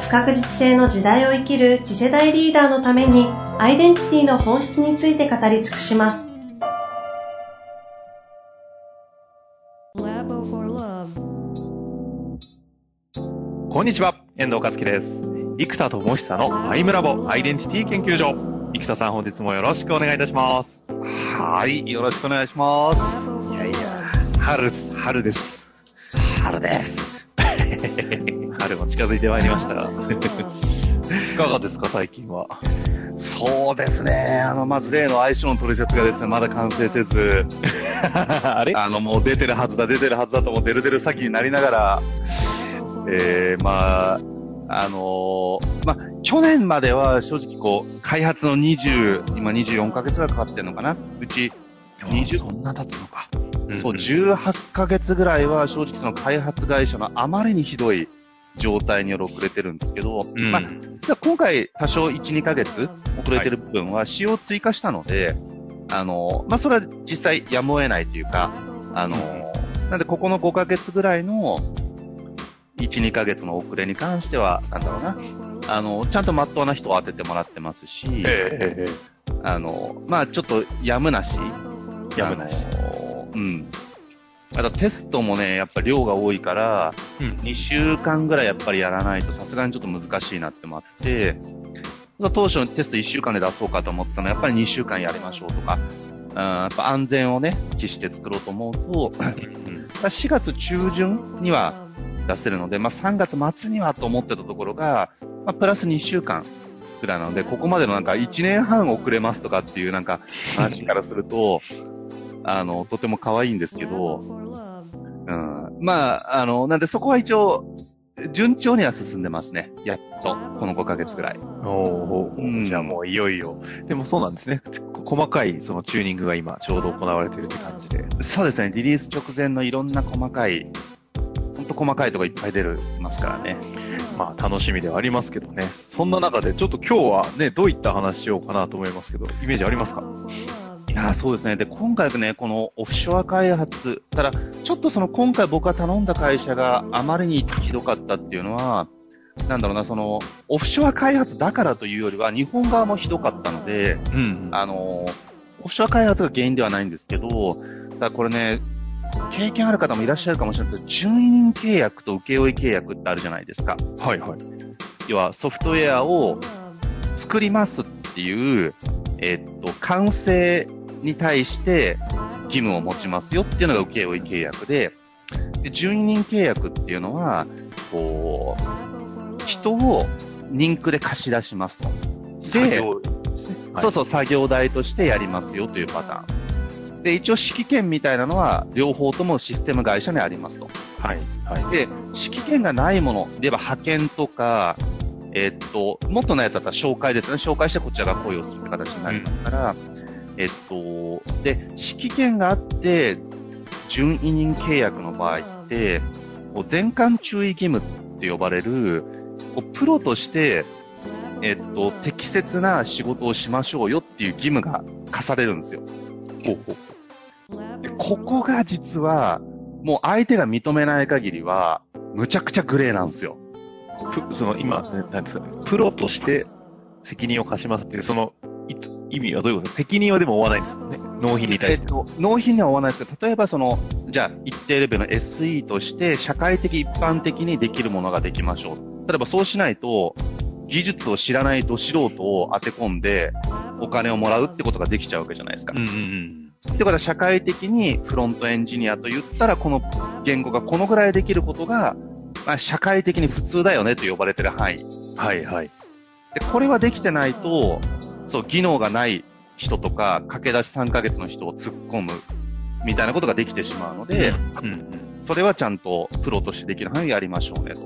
不確実性の時代を生きる次世代リーダーのためにアイデンティティの本質について語り尽くします。こんにちは、遠藤和樹です。生田智久のアイムラボアイデンティティ研究所。生田さん本日もよろしくお願いいたします。はい、よろしくお願いします。いやいや、春、春です。春です。春も近づいてまいりましたが。いかがですか、最近は？そうですね。あの、まず例の相性の取説がですね、まだ完成せず、あれ？あの、もう出てるはずだ、出てるはずだと思って、デルデル先になりながら、えー、まあ、あのー、まあ、去年までは正直こう、開発の20、今24ヶ月ぐらいかかってるのかな？うち、20、そんな経つのか。そう、18ヶ月ぐらいは正直その開発会社のあまりにひどい状態による遅れてるんですけど、うん、まあ、実は今回多少1、2ヶ月遅れてる部分は仕様を追加したので、はい、あの、まあ、それは実際やむを得ないというか、あの、なんでここの5ヶ月ぐらいの1、2ヶ月の遅れに関しては、なんだろうな、あの、ちゃんとまっとうな人を当ててもらってますし、えー、あの、まあちょっとやむなし、やむなし。うん。あとテストもね、やっぱ量が多いから、うん、2週間ぐらいやっぱりやらないとさすがにちょっと難しいなってもあって、当初テスト1週間で出そうかと思ってたのは、やっぱり2週間やりましょうとか、うん、やっぱ安全をね、期して作ろうと思うと、4月中旬には出せるので、まあ、3月末にはと思ってたところが、まあ、プラス2週間くらいなので、ここまでのなんか1年半遅れますとかっていうなんか話からすると、あの、とても可愛いんですけど、うん、まあ、あの、なんでそこは一応、順調には進んでますね。やっと。この5ヶ月くらい。おお、うん、じゃあもういよいよ。でもそうなんですね。細かいそのチューニングが今ちょうど行われているって感じで。そうですね。リリース直前のいろんな細かいほんと細かいとこいっぱい出るますからね。まあ楽しみではありますけどね。そんな中でちょっと今日はね、どういった話しようかなと思いますけど、イメージありますか？いやそうですね。で、今回ね、このオフショア開発、ただ、ちょっとその今回僕が頼んだ会社があまりにひどかったっていうのは、なんだろうな、その、オフショア開発だからというよりは、日本側もひどかったので、うん、あの、オフショア開発が原因ではないんですけど、ただこれね、経験ある方もいらっしゃるかもしれないけど、順位人契約と請負契約ってあるじゃないですか。はいはい。要はソフトウェアを作りますっていう、えっと、完成に対して義務を持ちますよっていうのが請負契約で、で、順位人契約っていうのは、こう、人を人区で貸し出しますと。で、そうそう、作業代としてやりますよというパターン。で、一応指揮権みたいなのは両方ともシステム会社にありますと。はい。はい。で、指揮権がないもの、で言えば派遣とか、えー、っと、もっとのやつだったら紹介ですね。紹介してこちらが雇用するって形になりますから、うん、えっと、で、指揮権があって、準委任契約の場合って、こう全館注意義務って呼ばれる、こうプロとして、えっと、適切な仕事をしましょうよっていう義務が課されるんですよ。ほうほうでここが実は、もう相手が認めない限りは、むちゃくちゃグレーなんですよ。その今、なんですかね、プロとして責任を課しますっていう、その意味はどういうこと？責任はでも負わないんですよね。納品に対して。えっと、納品には負わないですけど、例えばその、じゃあ一定レベルの SE として社会的一般的にできるものができましょう。例えばそうしないと、技術を知らないど素人を当て込んで、お金をもらうってことができちゃうわけじゃないですか。うんうんうんってことは社会的にフロントエンジニアと言ったら、この言語がこのぐらいできることが、まあ、社会的に普通だよねと呼ばれてる範囲。はいはい。で、これはできてないと、そう、技能がない人とか、駆け出し3ヶ月の人を突っ込む、みたいなことができてしまうので、うん、うん、それはちゃんとプロとしてできる範囲やりましょうねと。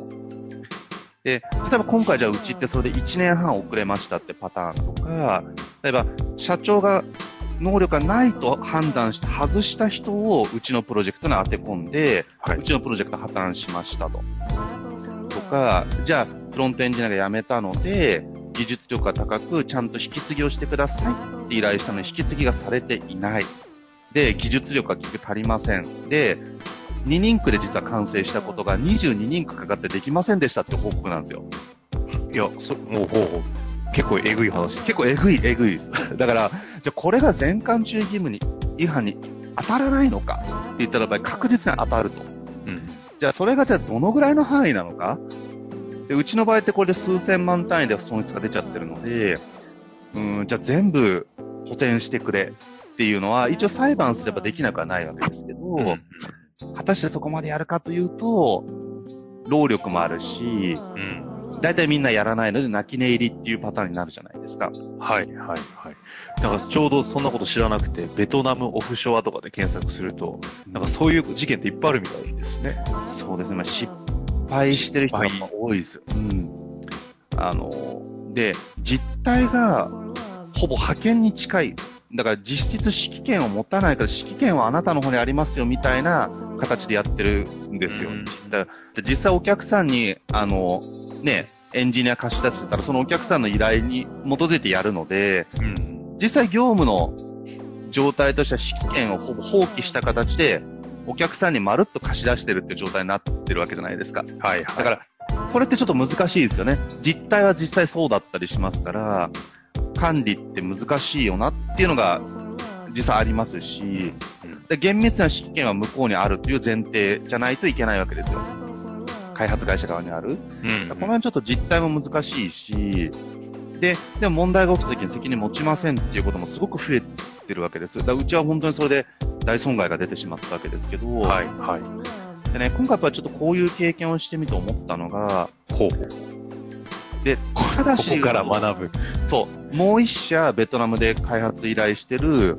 で、例えば今回じゃあうちってそれで1年半遅れましたってパターンとか、例えば社長が能力がないと判断して外した人をうちのプロジェクトに当て込んで、はい、うちのプロジェクト破綻しましたと。とか、じゃあフロントエンジニアが辞めたので、技術力が高く、ちゃんと引き継ぎをしてくださいって依頼したのに引き継ぎがされていない。で、技術力が結局足りません。で、2人区で実は完成したことが22人区かかってできませんでしたって報告なんですよ。いや、そ、もう、ほうほう。結構えぐい話。結構えぐい、えぐいです。だから、じゃあこれが全館注意義務に、違反に当たらないのかって言ったら確実に当たると。うん。じゃあそれがじゃあどのぐらいの範囲なのかで、うちの場合ってこれで数千万単位で損失が出ちゃってるので、うん、じゃあ全部補填してくれっていうのは、一応裁判すればできなくはないわけですけど、うん、果たしてそこまでやるかというと、労力もあるし、うん、大体みんなやらないので泣き寝入りっていうパターンになるじゃないですか。はい、はい、はい。なんかちょうどそんなこと知らなくて、ベトナムオフショアとかで検索すると、なんかそういう事件っていっぱいあるみたいですね。そうですね。失敗してる人が多いですよ。うん。あの、で、実態がほぼ派遣に近い。だから実質指揮権を持たないから指揮権はあなたの方にありますよみたいな形でやってるんですよ。うん、実際お客さんに、あの、ね、エンジニア貸し出してたらそのお客さんの依頼に基づいてやるので、うん、実際業務の状態としては指揮権をほぼ放棄した形でお客さんにまるっと貸し出してるって状態になってるわけじゃないですか。はい、はい。だから、これってちょっと難しいですよね。実態は実際そうだったりしますから、管理って難しいよなっていうのが実際ありますし、で厳密な指揮権は向こうにあるという前提じゃないといけないわけですよ。開発会社側にある。うん、この辺ちょっと実態も難しいし、で、でも問題が起きた時に責任持ちませんっていうこともすごく増えてるわけです。だうちは本当にそれで大損害が出てしまったわけですけど、はい、はい。でね、今回はちょっとこういう経験をしてみて思ったのが、ほう。で、ただし、ここから学ぶ。そう、もう一社ベトナムで開発依頼してる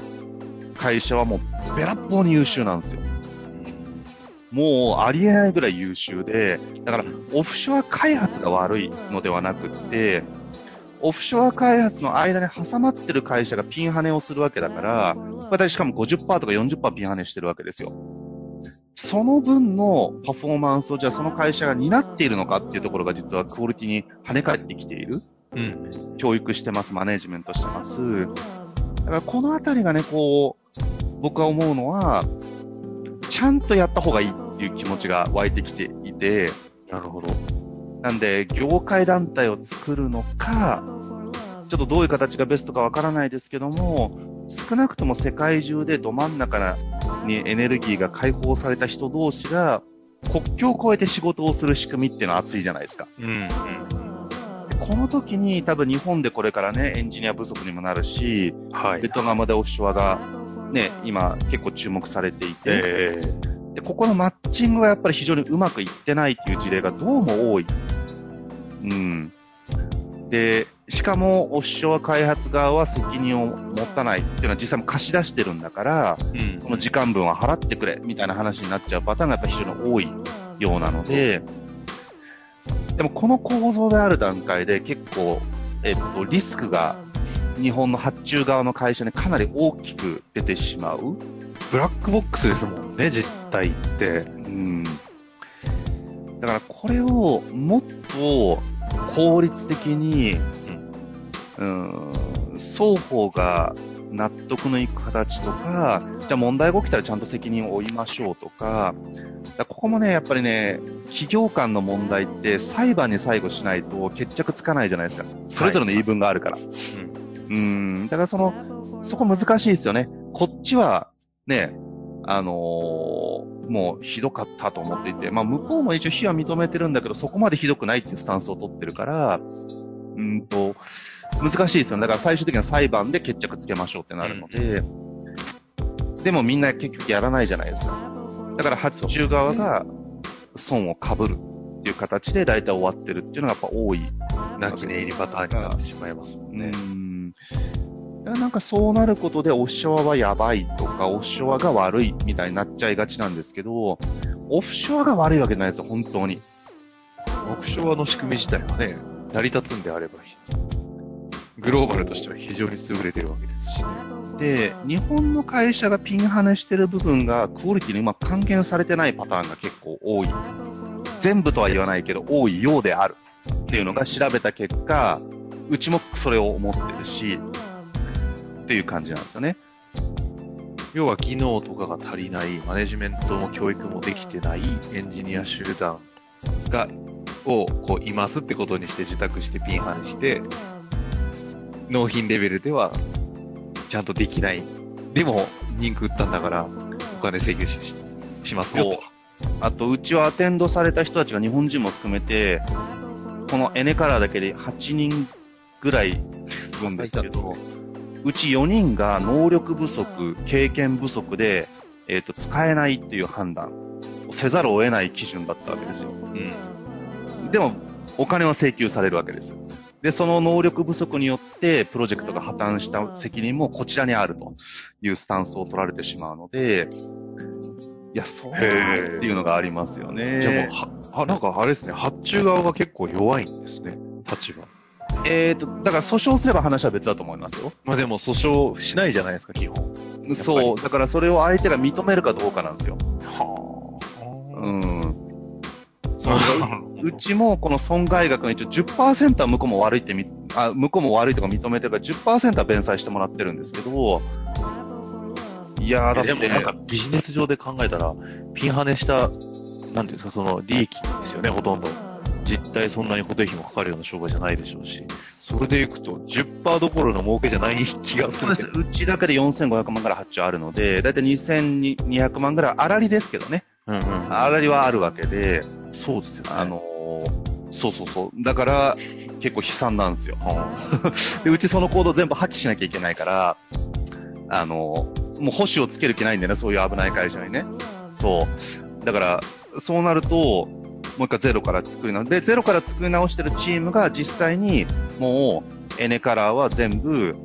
会社はもうべらぼうに優秀なんですよ。もうありえないぐらい優秀で、だからオフショア開発が悪いのではなくって、オフショア開発の間に挟まってる会社がピンハネをするわけだから、私しかも50%とか40%ピンハネしてるわけですよ。その分のパフォーマンスをじゃあその会社が担っているのかっていうところが実はクオリティに跳ね返ってきている。うん。教育してます、マネジメントしてます。だからこのあたりがね、こう、僕は思うのは、ちゃんとやった方がいいっていう気持ちが湧いてきていて、なるほど。なんで、業界団体を作るのか、ちょっとどういう形がベストかわからないですけども、少なくとも世界中でど真ん中にエネルギーが解放された人同士が、国境を越えて仕事をする仕組みっていうのは熱いじゃないですか。うん、うん、この時に多分日本でこれからね、エンジニア不足にもなるし、はい、ベトナムでオフショアがね、今結構注目されていて、えー、で、ここのマッチングはやっぱり非常にうまくいってないっていう事例がどうも多い。うん。で、しかも、オフショア開発側は責任を持たないっていうのは実際も貸し出してるんだから、うん、その時間分は払ってくれみたいな話になっちゃうパターンがやっぱ非常に多いようなので、でもこの構造である段階で結構、えっと、リスクが日本の発注側の会社にかなり大きく出てしまう。ブラックボックスですもんね、実態って。うん。だからこれをもっと効率的に、うん、双方が納得のいく形とか、じゃあ問題が起きたらちゃんと責任を負いましょうとか、かここもね、やっぱりね、企業間の問題って裁判に最後しないと決着つかないじゃないですか。それぞれの言い分があるから。はい、うん、だからその、そこ難しいですよね。こっちは、ね、あのー、もうひどかったと思っていて、まあ向こうも一応非は認めてるんだけど、そこまでひどくないっていうスタンスを取ってるから、うんと、難しいですよね。だから最終的には裁判で決着つけましょうってなるので、うん、でもみんな結局やらないじゃないですか。だから発注側が損を被るっていう形で大体終わってるっていうのがやっぱ多い。泣き寝入りパターンになってしまいますもんね。うんなんかそうなることでオフショアはやばいとか、オフショアが悪いみたいになっちゃいがちなんですけど、オフショアが悪いわけじゃないですよ、本当に。オフショアの仕組み自体はね、成り立つんであれば、グローバルとしては非常に優れてるわけですしね。で、日本の会社がピンハネしてる部分がクオリティにうまく還元されてないパターンが結構多い。全部とは言わないけど、多いようである。っていうのが調べた結果、うちもそれを思ってるし、っていう感じなんですよね。要は技能とかが足りない、マネジメントも教育もできてないエンジニア集団が、をこういますってことにして受託してピンハネして、納品レベルではちゃんとできない。でも、リンク売ったんだから、お金請求ししますよと。あと、うちはアテンドされた人たちが日本人も含めて、このエネカラーだけで8人ぐらいいるんですけど、うち4人が能力不足、経験不足で、えっ、ー、と、使えないっていう判断をせざるを得ない基準だったわけですよ。うん。でも、お金は請求されるわけです。で、その能力不足によって、プロジェクトが破綻した責任もこちらにあるというスタンスを取られてしまうので、いや、そうっていうのがありますよね。じゃもう、は、なんかあれですね、発注側が結構弱いんですね、立場。えっ、ー、と、だから訴訟すれば話は別だと思いますよ。まあでも訴訟しないじゃないですか、基本。そう。だからそれを相手が認めるかどうかなんですよ。はあ。うん。そううちもこの損害額の一応10%は向こうも悪いってみ、あ、向こうも悪いとか認めてるから10%は弁済してもらってるんですけど、いやーだって、でもなんかビジネス上で考えたら、ピンハネした、なんていうんですか、その利益ですよね、ほとんど。実態そんなに固定費もかかるような商売じゃないでしょうし、それでいくと10%どころの儲けじゃない気がするけど。うちだけで4500万ぐらい発注あるので、だいたい2200万ぐらい粗利ですけどね。うんうん。粗利はあるわけで。そうですよね。あのー、そうそうそう。だから、結構悲惨なんですよ。で、うちそのコード全部破棄しなきゃいけないから、あのー、もう保守をつける気ないんだよね、そういう危ない会社にね。そう。だから、そうなると、もう一回ゼロから作り直で、ゼロから作り直してるチームが実際にもうエネカラーは全部、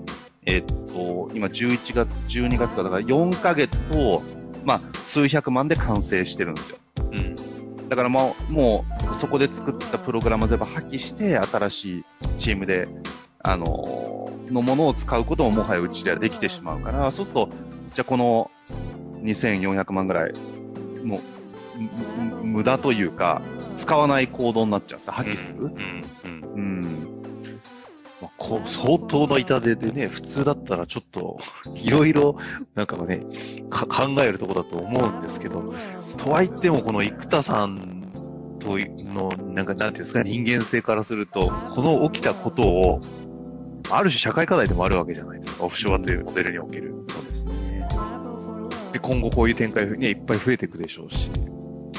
えっと、今11月、12月かだから4ヶ月と、まあ、数百万で完成してるんですよ。うん。だからもう、もう、そこで作ったプログラム全部破棄して、新しいチームで、あのー、のものを使うことももはやうちではできてしまうから、そうすると、じゃあこの2400万ぐらい、もう、無駄というか、使わない行動になっちゃうんです破棄する。うん。うん。うん。まあ、こう、相当な痛手でね、普通だったらちょっと、いろいろ、なんかね、か考えるとこだと思うんですけど、とはいってもこの生田さんとの、なんかなんていうんですか、人間性からすると、この起きたことを、ある種社会課題でもあるわけじゃないですか、オフショアというモデルにおける。そうですね。で、今後こういう展開ね、いっぱい増えていくでしょうし。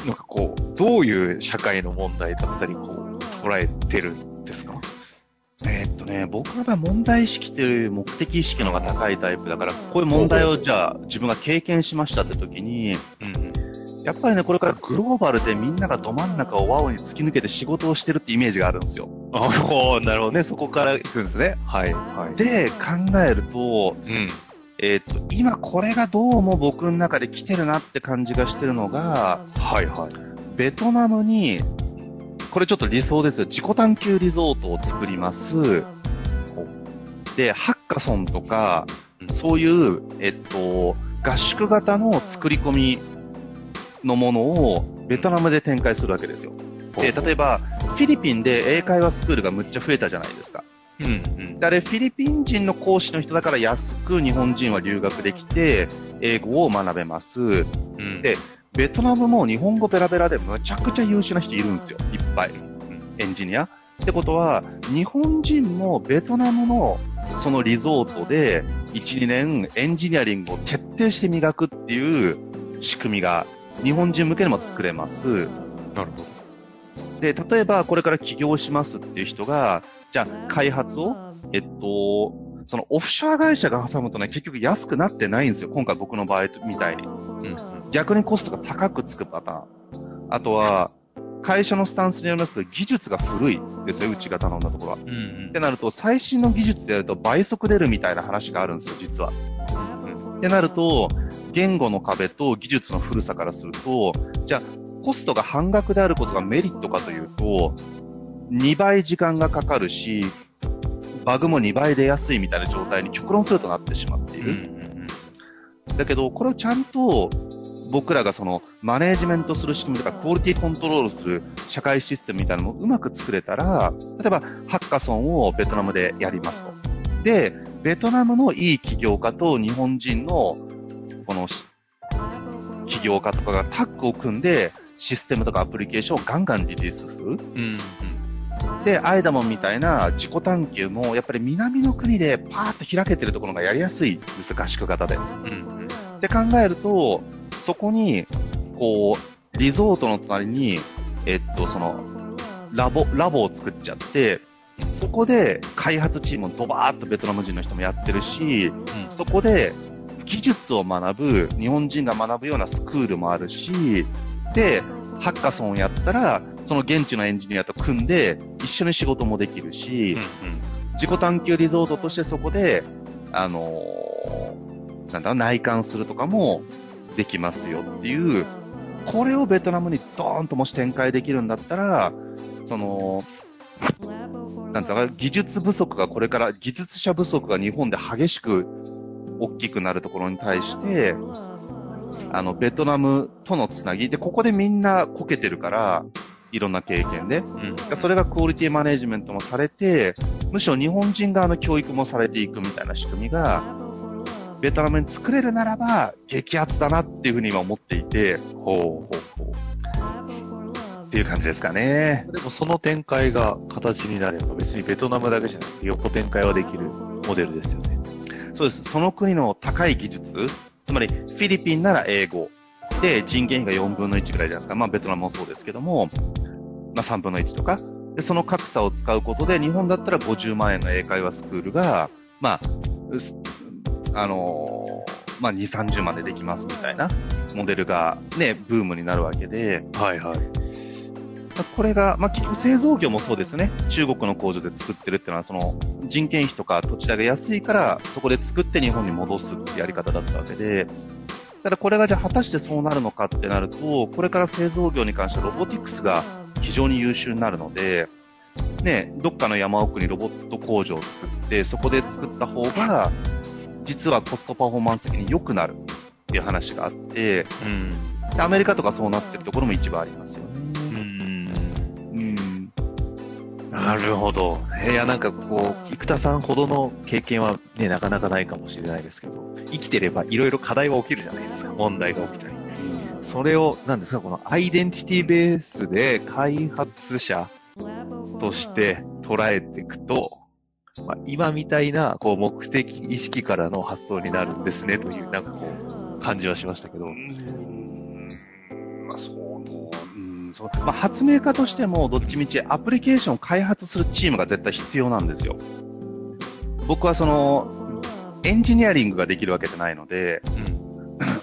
なんかこう、どういう社会の問題だったり、こう、捉えてるんですか？えー、っとね、僕の場合問題意識という目的意識の方が高いタイプだから、こういう問題をじゃあ自分が経験しましたって時に、うん、やっぱりね、これからグローバルでみんながど真ん中をワオに突き抜けて仕事をしてるってイメージがあるんですよ。ああ、なるほどね。そこから行くんですね。はい。はい、で、考えると、うんえっ、と、今これがどうも僕の中で来てるなって感じがしてるのが、はいはい。ベトナムに、これちょっと理想ですよ。自己探求リゾートを作ります。で、ハッカソンとか、そういう、えっと、合宿型の作り込みのものをベトナムで展開するわけですよ。で、例えば、フィリピンで英会話スクールがむっちゃ増えたじゃないですか。うんうん、であれ、フィリピン人の講師の人だから安く日本人は留学できて、英語を学べます。うん、で、ベトナムも日本語ベラベラでむちゃくちゃ優秀な人いるんですよ。いっぱい。エンジニア。ってことは、日本人もベトナムのそのリゾートで1、2年エンジニアリングを徹底して磨くっていう仕組みが日本人向けにも作れます。なるほど。で、例えばこれから起業しますっていう人が、じゃあ開発を、えっと、そのオフショア会社が挟むとね、結局安くなってないんですよ。今回僕の場合みたいに。うん、逆にコストが高くつくパターン。あとは、会社のスタンスによりますと、技術が古いですよ、うちが頼んだところは。うんうん、ってなると、最新の技術でやると倍速出るみたいな話があるんですよ、実は。うんうん、ってなると、言語の壁と技術の古さからすると、じゃあ、コストが半額であることがメリットかというと、2倍時間がかかるし、バグも2倍出やすいみたいな状態に極論するとなってしまっている。うんうんうん、だけど、これをちゃんと僕らがそのマネージメントする仕組みとか、クオリティコントロールする社会システムみたいなのをうまく作れたら、例えばハッカソンをベトナムでやりますと。で、ベトナムのいい起業家と日本人のこの起業家とかがタッグを組んでシステムとかアプリケーションをガンガンリリースする。うん、で、アイダモンみたいな自己探求も、やっぱり南の国でパーッと開けてるところがやりやすいです、合宿型で。うん、って考えると、そこに、こう、リゾートの隣に、えっと、その、ラボ、ラボを作っちゃって、そこで開発チームをドバーッとベトナム人の人もやってるし、うん、そこで技術を学ぶ、日本人が学ぶようなスクールもあるし、で、ハッカソンをやったら、その現地のエンジニアと組んで、一緒に仕事もできるし、うんうん、自己探求リゾートとしてそこで、あのー、なんだろう、内観するとかもできますよっていう、これをベトナムにドーンともし展開できるんだったら、その、なんだか技術不足がこれから技術者不足が日本で激しく大きくなるところに対して、あの、ベトナムとのつなぎ。で、ここでみんなこけてるから、いろんな経験で。うん、それがクオリティマネジメントもされて、むしろ日本人側の教育もされていくみたいな仕組みが、ベトナムに作れるならば、激アツだなっていうふうに今思っていて、ほうほうほう。っていう感じですかね。でもその展開が形になれば、別にベトナムだけじゃなくて横展開はできるモデルですよね。そうです。その国の高い技術、つまりフィリピンなら英語。で、人件費が4分の1ぐらいじゃないですか。まあ、ベトナムもそうですけども、まあ、3分の1とか。で、その格差を使うことで、日本だったら50万円の英会話スクールが、まあ、あのー、まあ、2、30万でできますみたいなモデルがね、ブームになるわけで、はいはい。これが、まあ、結局製造業もそうですね。中国の工場で作ってるっていうのは、その、人件費とか土地代が安いから、そこで作って日本に戻すってやり方だったわけで、ただこれがじゃあ果たしてそうなるのかってなると、これから製造業に関してはロボティクスが非常に優秀になるので、ね、どっかの山奥にロボット工場を作って、そこで作った方が、実はコストパフォーマンス的に良くなるっていう話があって、うん、アメリカとかそうなってるところも一番ありますよね。なるほど。いや、なんかこう、生田さんほどの経験はね、なかなかないかもしれないですけど、生きてればいろいろ課題は起きるじゃないですか。問題が起きたり。それを、なんですか、このアイデンティティベースで開発者として捉えていくと、まあ、今みたいな、こう、目的意識からの発想になるんですね、という、なんかこう、感じはしましたけど。そうまあ、発明家としても、どっちみちアプリケーションを開発するチームが絶対必要なんですよ。僕はその、エンジニアリングができるわけじゃないので、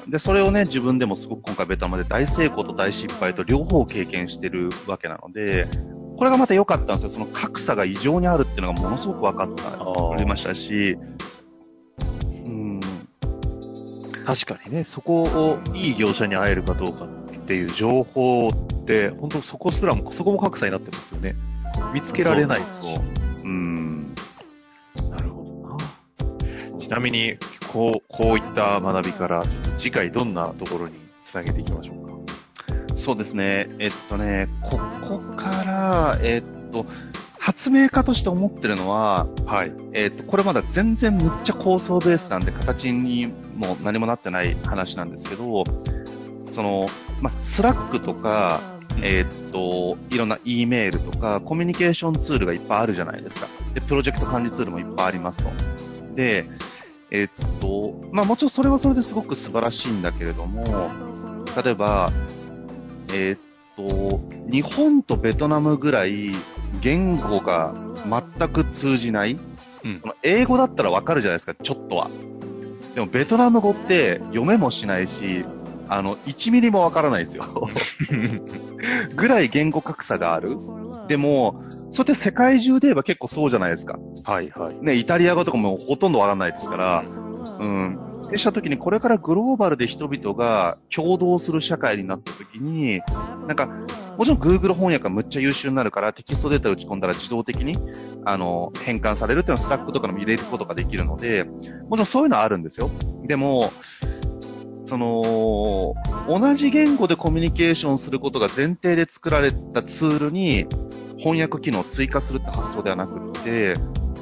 うん、で、それをね、自分でもすごく今回ベタまで大成功と大失敗と両方経験してるわけなので、これがまた良かったんですよ。その格差が異常にあるっていうのがものすごく分かった、ありましたし、うん。確かにね、そこをいい業者に会えるかどうかっていう情報って、本当そこすらも、そこも格差になってますよね。見つけられないと。うん。ちなみに、こう、こういった学びから、次回どんなところにつなげていきましょうか？そうですね。えっとね、ここから、えっと、発明家として思ってるのは、はい。えっ、と、これまだ全然むっちゃ構想ベースなんで、形にも何もなってない話なんですけど、その、ま Slack とか、えー、っと、いろんな E メールとか、コミュニケーションツールがいっぱいあるじゃないですか。で、プロジェクト管理ツールもいっぱいありますと。で、えー、っと、まあもちろんそれはそれですごく素晴らしいんだけれども、例えば、えー、っと、日本とベトナムぐらい言語が全く通じない、うん、英語だったらわかるじゃないですか、ちょっとは。でもベトナム語って読めもしないし、あの、1ミリもわからないですよ。ぐらい言語格差がある。でも、それって世界中で言えば結構そうじゃないですか。はいはい。ね、イタリア語とかもほとんどわからないですから、うん。でした時に、これからグローバルで人々が共同する社会になった時に、なんか、もちろん Google 翻訳がむっちゃ優秀になるから、テキストデータ打ち込んだら自動的に、あの、変換されるっていうのは Slack とかの入れることができるので、もちろんそういうのはあるんですよ。でも、その、同じ言語でコミュニケーションすることが前提で作られたツールに翻訳機能を追加するって発想ではなくって、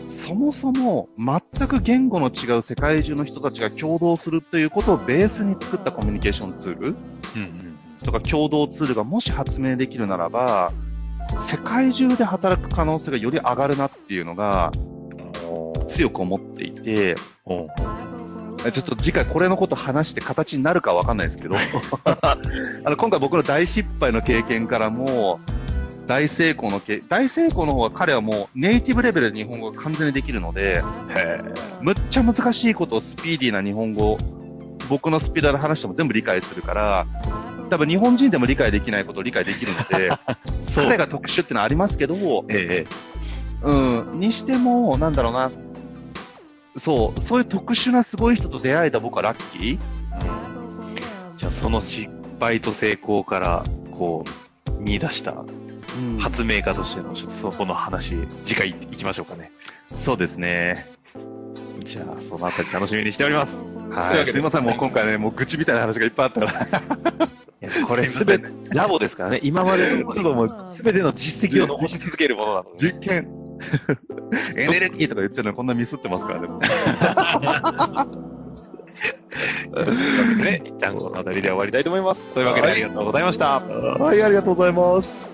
そもそも全く言語の違う世界中の人たちが共同するということをベースに作ったコミュニケーションツール、とか共同ツールがもし発明できるならば、世界中で働く可能性がより上がるなっていうのが、強く思っていて、ちょっと次回これのこと話して形になるかわかんないですけど あの、今回僕の大失敗の経験からも、大成功のけ、大成功の方は彼はもうネイティブレベルで日本語が完全にできるので、むっちゃ難しいことをスピーディーな日本語、僕のスピードで話しても全部理解するから、多分日本人でも理解できないことを理解できるので、彼が特殊ってのはありますけど、ええ、うん、にしても、なんだろうな、そう、そういう特殊なすごい人と出会えた僕はラッキー、うん、じゃあその失敗と成功から、こう、見出した発明家としての、ちょっとそこの話、次回行きましょうかね。そうですね。じゃあ、そのあたり楽しみにしております。はい。すいません、もう今回ね、もう愚痴みたいな話がいっぱいあったから。これすべて、ラボですからね。今までのこともすべての実績を残し続けるものなので。実験。エネルギーとか言ってるのにこんなミスってますからね。ね、一旦この辺りで終わりたいと思います。というわけでありがとうございました。はい、ありがとうございます。